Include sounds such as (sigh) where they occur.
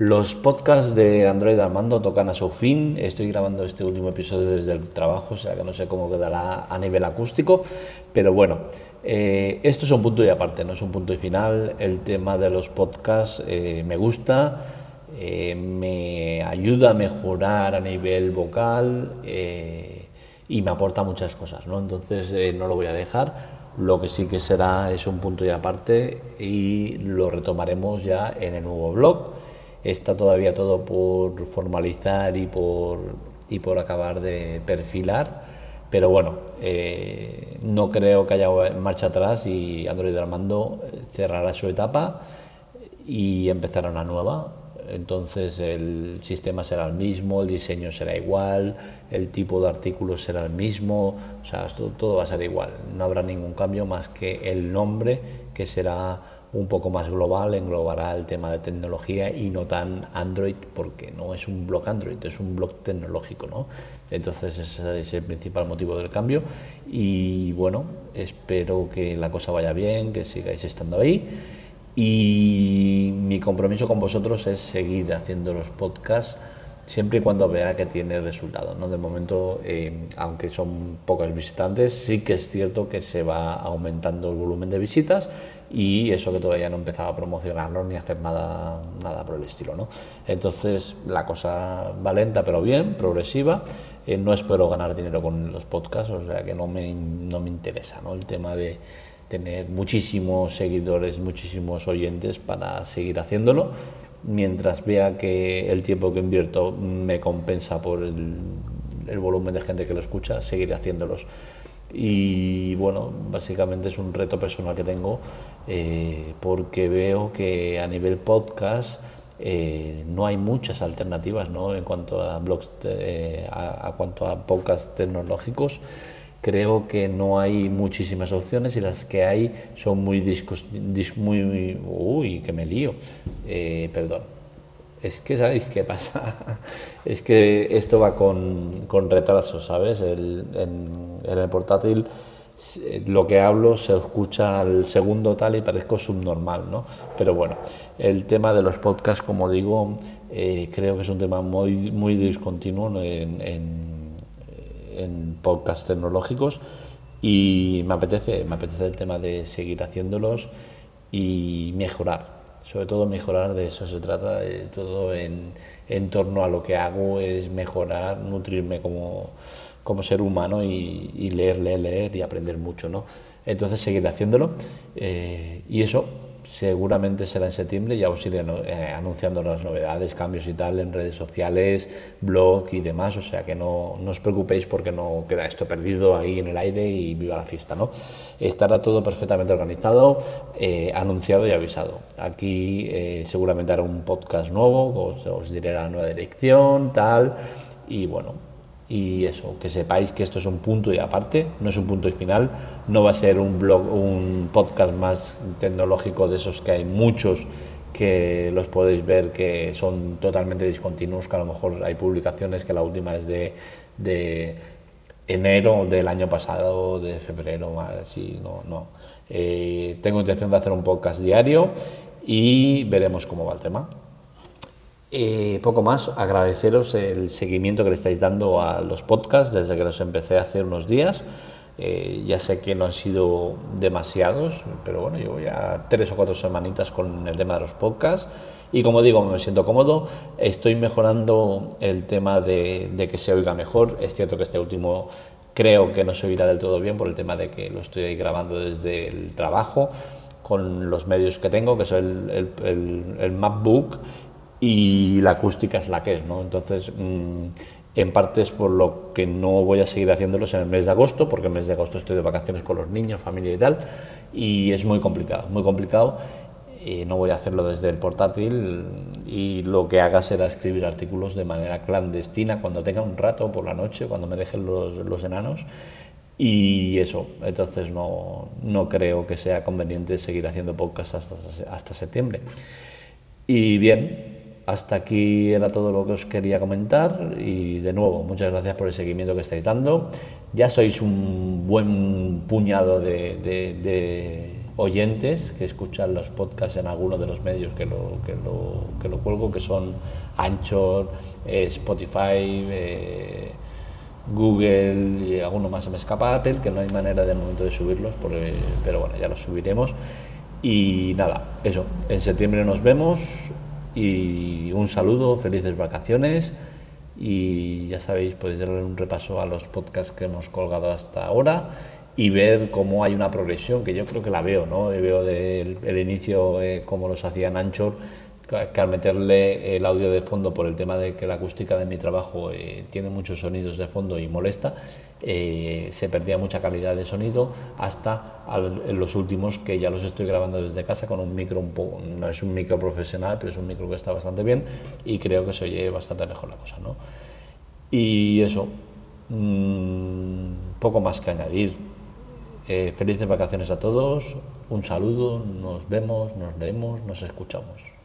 Los podcasts de Android Armando tocan a su fin. Estoy grabando este último episodio desde el trabajo, o sea que no sé cómo quedará a nivel acústico, pero bueno, eh, esto es un punto y aparte, no es un punto y final. El tema de los podcasts eh, me gusta, eh, me ayuda a mejorar a nivel vocal y me aporta muchas cosas, ¿no? Entonces no lo voy a dejar. Lo que sí que será es un punto y aparte y lo retomaremos ya en el nuevo blog está todavía todo por formalizar y por, y por acabar de perfilar. Pero bueno, eh, no creo que haya marcha atrás y Android Armando cerrará su etapa y empezará una nueva. Entonces el sistema será el mismo, el diseño será igual, el tipo de artículos será el mismo, o sea, todo, todo va a ser igual. No habrá ningún cambio más que el nombre que será un poco más global, englobará el tema de tecnología y no tan Android, porque no es un blog Android, es un blog tecnológico, ¿no? Entonces ese es el principal motivo del cambio y bueno, espero que la cosa vaya bien, que sigáis estando ahí y mi compromiso con vosotros es seguir haciendo los podcasts siempre y cuando vea que tiene resultados. ¿no? De momento, eh, aunque son pocos visitantes, sí que es cierto que se va aumentando el volumen de visitas y eso que todavía no empezaba a promocionarlo ni a hacer nada, nada por el estilo. ¿no? Entonces la cosa va lenta pero bien, progresiva. Eh, no espero ganar dinero con los podcasts, o sea que no me, no me interesa ¿no? el tema de tener muchísimos seguidores, muchísimos oyentes para seguir haciéndolo, mientras vea que el tiempo que invierto me compensa por el, el volumen de gente que lo escucha, seguiré haciéndolos y bueno, básicamente es un reto personal que tengo eh, porque veo que a nivel podcast eh, no hay muchas alternativas ¿no? en cuanto a blogs, eh, a, cuanto a podcasts tecnológicos. Creo que no hay muchísimas opciones y las que hay son muy discos, muy, uy, que me lío, perdón es que, ¿sabéis qué pasa? (laughs) es que esto va con, con retraso, ¿sabes? El, en, el portátil lo que hablo se escucha al segundo tal y parezco subnormal, ¿no? Pero bueno, el tema de los podcasts, como digo, eh, creo que es un tema muy, muy discontinuo en, en, en podcasts tecnológicos y me apetece, me apetece el tema de seguir haciéndolos y mejorar sobre todo mejorar, de eso se trata, todo en, en, torno a lo que hago es mejorar, nutrirme como, como ser humano y, y, leer, leer, leer y aprender mucho, ¿no? Entonces seguir haciéndolo eh, y eso seguramente será en septiembre, ya os iré eh, anunciando las novedades, cambios y tal en redes sociales, blog y demás, o sea que no, os preocupéis porque no queda esto perdido ahí en el aire y viva la fiesta, ¿no? Estará todo perfectamente organizado, eh, anunciado y avisado. Aquí eh, seguramente hará un podcast nuevo, os diré la nueva dirección, tal, y bueno, y eso, que sepáis que esto es un punto y aparte, no es un punto y final, no va a ser un blog, un podcast más tecnológico de esos que hay muchos que los podéis ver que son totalmente discontinuos, que a lo mejor hay publicaciones que la última es de, de enero del año pasado, de febrero, así, no, no. Eh, tengo intención de hacer un podcast diario y veremos cómo va el tema. Eh, poco más, agradeceros el seguimiento que le estáis dando a los podcasts desde que los empecé a hacer unos días. Eh, ya sé que no han sido demasiados, pero bueno, llevo ya tres o cuatro semanitas con el tema de los podcasts y como digo, me siento cómodo, estoy mejorando el tema de, de que se oiga mejor. Es cierto que este último creo que no se oirá del todo bien por el tema de que lo estoy grabando desde el trabajo con los medios que tengo, que es el, el, el, el MacBook y la acústica es la que es, ¿no? Entonces, mm, en parte es por lo que no voy a seguir haciéndolos en el mes de agosto, porque el mes de agosto estoy de vacaciones con los niños, familia y tal, y es muy complicado, muy complicado. No voy a hacerlo desde el portátil y lo que haga será escribir artículos de manera clandestina cuando tenga un rato por la noche, cuando me dejen los, los enanos. Y eso, entonces no, no creo que sea conveniente seguir haciendo podcast hasta, hasta septiembre. Y bien, hasta aquí era todo lo que os quería comentar y de nuevo, muchas gracias por el seguimiento que estáis dando. Ya sois un buen puñado de, oyentes que escuchan los podcasts en alguno de los medios que lo, que lo, cuelgo, que son Anchor, eh, Spotify, eh, Google y alguno más se me escapa Apple, que no hay manera de momento de subirlos, pero bueno, ya los subiremos. Y nada, eso, en septiembre nos vemos y un saludo, felices vacaciones y ya sabéis, podéis darle un repaso a los podcasts que hemos colgado hasta ahora y ver cómo hay una progresión, que yo creo que la veo, ¿no? Veo del el inicio eh, como los hacían Anchor, que al meterle el audio de fondo por el tema de que la acústica de mi trabajo eh, tiene muchos sonidos de fondo y molesta, eh, se perdía mucha calidad de sonido hasta los últimos que ya los estoy grabando desde casa con un micro un poco, no es un micro profesional, pero es un micro que está bastante bien y creo que se oye bastante mejor la cosa, ¿no? Y eso, mmm, poco más que añadir. Eh, felices vacaciones a todos, un saludo, nos vemos, nos leemos, nos escuchamos.